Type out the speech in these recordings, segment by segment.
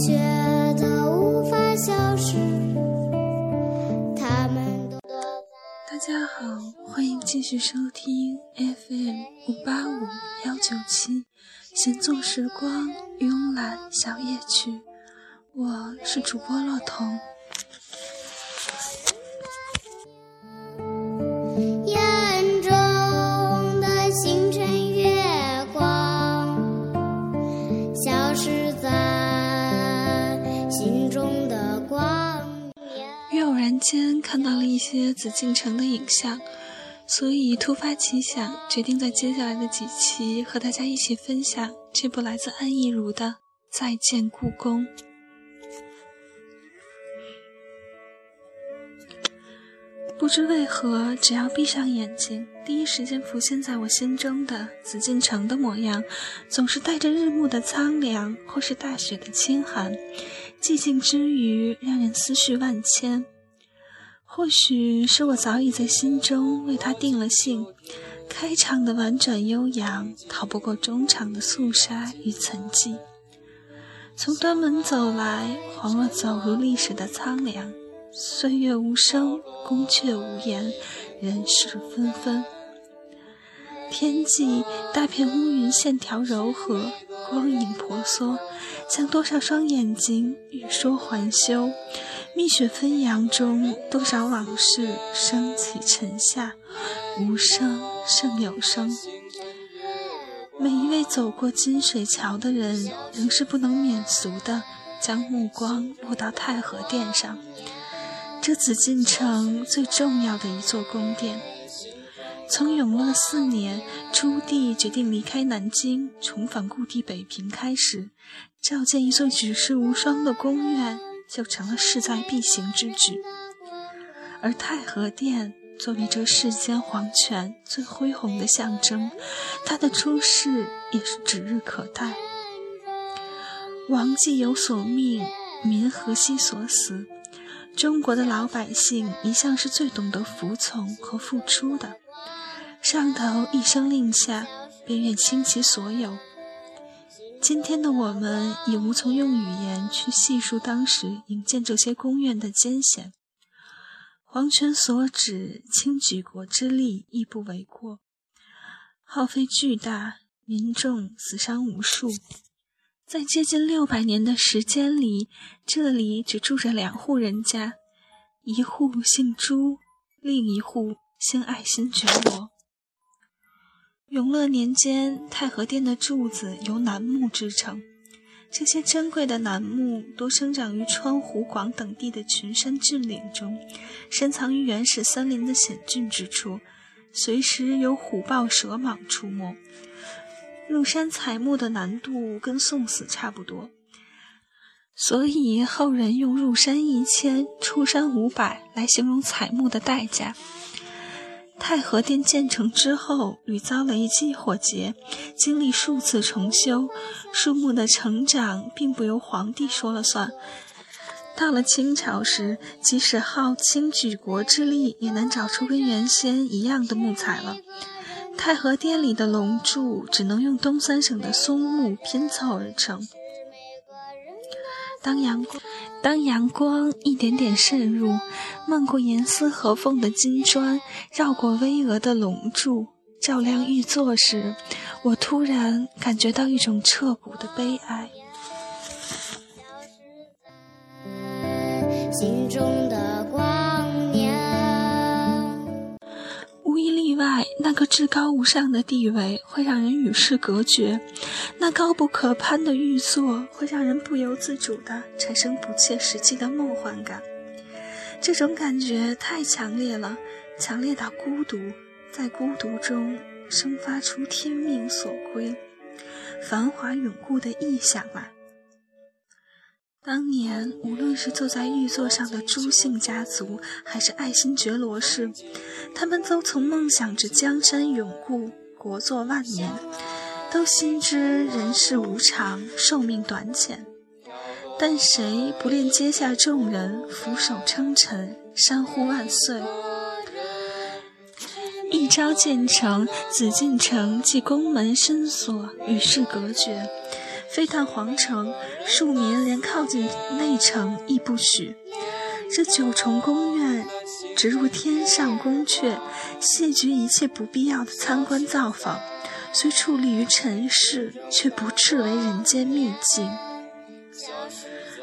觉得无法消失，他们都大家好，欢迎继续收听 FM 五八五幺九七，闲坐时光，慵懒小夜曲。我是主播乐童。一些紫禁城的影像，所以突发奇想，决定在接下来的几期和大家一起分享这部来自安意如的《再见故宫》。不知为何，只要闭上眼睛，第一时间浮现在我心中的紫禁城的模样，总是带着日暮的苍凉，或是大雪的清寒。寂静之余，让人思绪万千。或许是我早已在心中为他定了性，开场的婉转悠扬，逃不过中场的肃杀与沉寂。从端门走来，恍若走入历史的苍凉。岁月无声，宫阙无言，人事纷纷。天际大片乌云，线条柔和，光影婆娑，像多少双眼睛欲说还休。蜜雪纷扬中，多少往事升起沉下，无声胜有声。每一位走过金水桥的人，仍是不能免俗的，将目光落到太和殿上。这紫禁城最重要的一座宫殿。从永乐四年朱棣决定离开南京，重返故地北平开始，召建一座举世无双的宫苑就成了势在必行之举。而太和殿作为这世间皇权最恢宏的象征，它的出世也是指日可待。王既有所命，民何惜所死。中国的老百姓一向是最懂得服从和付出的，上头一声令下，便愿倾其所有。今天的我们已无从用语言去细述当时营建这些宫苑的艰险。皇权所指，倾举国之力亦不为过，耗费巨大，民众死伤无数。在接近六百年的时间里，这里只住着两户人家，一户姓朱，另一户姓爱新觉罗。永乐年间，太和殿的柱子由楠木制成，这些珍贵的楠木多生长于川湖广等地的群山峻岭中，深藏于原始森林的险峻之处，随时有虎豹蛇蟒出没。入山采木的难度跟送死差不多，所以后人用“入山一千，出山五百”来形容采木的代价。太和殿建成之后，屡遭雷击火劫，经历数次重修，树木的成长并不由皇帝说了算。到了清朝时，即使耗倾举国之力，也难找出跟原先一样的木材了。太和殿里的龙柱只能用东三省的松木拼凑而成。当阳光当阳光一点点渗入，漫过严丝合缝的金砖，绕过巍峨的龙柱，照亮玉座时，我突然感觉到一种彻骨的悲哀。心中的外，那个至高无上的地位会让人与世隔绝，那高不可攀的玉座会让人不由自主地产生不切实际的梦幻感。这种感觉太强烈了，强烈到孤独，在孤独中生发出天命所归、繁华永固的意象来。当年，无论是坐在玉座上的朱姓家族，还是爱新觉罗氏，他们都曾梦想着江山永固、国祚万年，都心知人世无常、寿命短浅。但谁不恋阶下众人俯首称臣、山呼万岁？一朝建成，紫禁城即宫门深锁，与世隔绝。非但皇城，庶民连靠近内城亦不许。这九重宫苑，直入天上宫阙，谢绝一切不必要的参观造访。虽矗立于尘世，却不斥为人间秘境。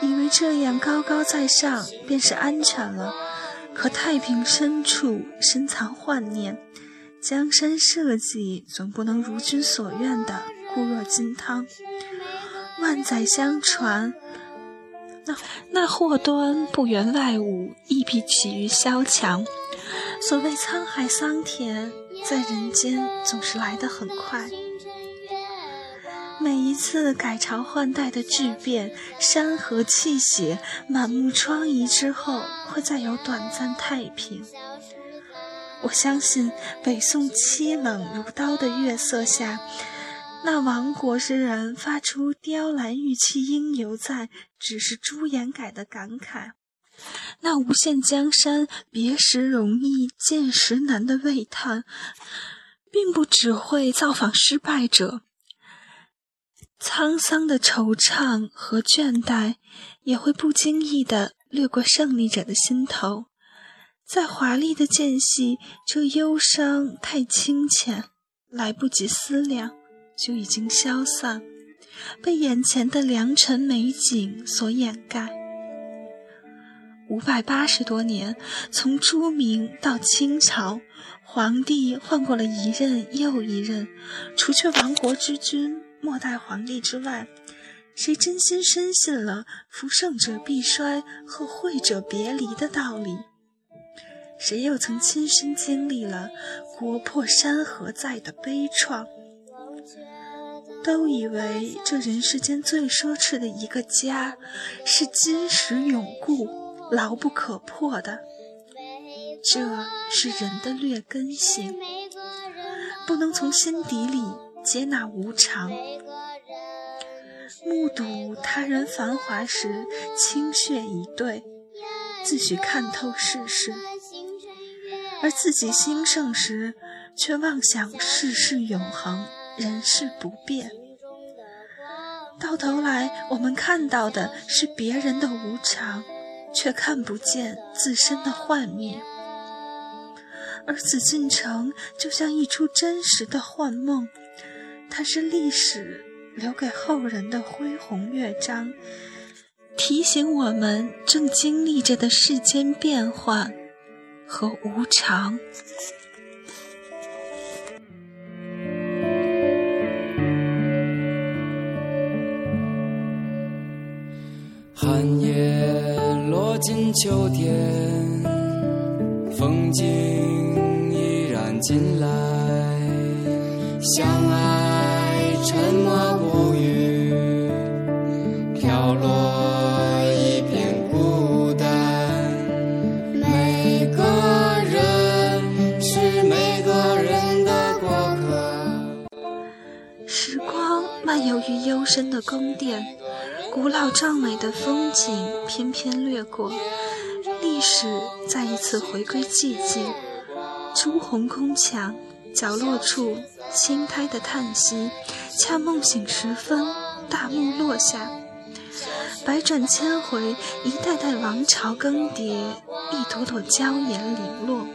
以为这样高高在上，便是安全了。可太平深处深藏幻念，江山社稷总不能如君所愿的固若金汤。万载相传，那祸端不源外物，亦必起于萧墙。所谓沧海桑田，在人间总是来得很快。每一次改朝换代的巨变，山河气血，满目疮痍之后，会再有短暂太平。我相信北宋凄冷如刀的月色下，那亡国之人发出“雕栏玉砌应犹在，只是朱颜改”的感慨；那无限江山别时容易见时难的喟叹，并不只会造访失败者。沧桑的惆怅和倦怠，也会不经意地掠过胜利者的心头。在华丽的间隙，这忧伤太清浅，来不及思量，就已经消散，被眼前的良辰美景所掩盖。五百八十多年，从朱明到清朝，皇帝换过了一任又一任，除却亡国之君。末代皇帝之外，谁真心深信了“夫盛者必衰，和会者别离”的道理？谁又曾亲身经历了“国破山河在”的悲怆？都以为这人世间最奢侈的一个家，是金石永固、牢不可破的。这是人的劣根性，不能从心底里。接纳无常，目睹他人繁华时清血以对，自诩看透世事；而自己兴盛时，却妄想世事永恒，人事不变。到头来，我们看到的是别人的无常，却看不见自身的幻灭。而紫禁城就像一出真实的幻梦。它是历史留给后人的恢宏乐章，提醒我们正经历着的世间变幻和无常。寒叶落尽秋天，风景依然进来，相爱。沉默不语，飘落一片孤单。每个人是每个人的过客。时光漫游于幽深的宫殿，古老壮美的风景翩翩掠过，历史再一次回归寂静。朱红宫墙角落处，青苔的叹息。恰梦醒时分，大幕落下，百转千回，一代代王朝更迭，一朵朵娇颜零落，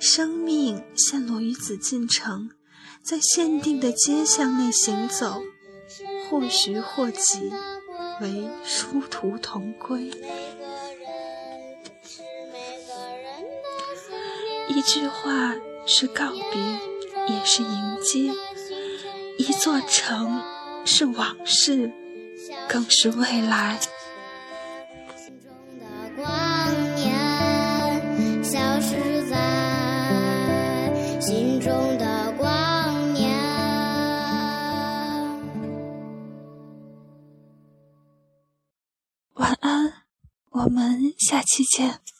生命陷落于紫禁城，在限定的街巷内行走，或徐或急，为殊途同归。一句话是告别，也是迎接。一座城是往事，更是未来。下期见。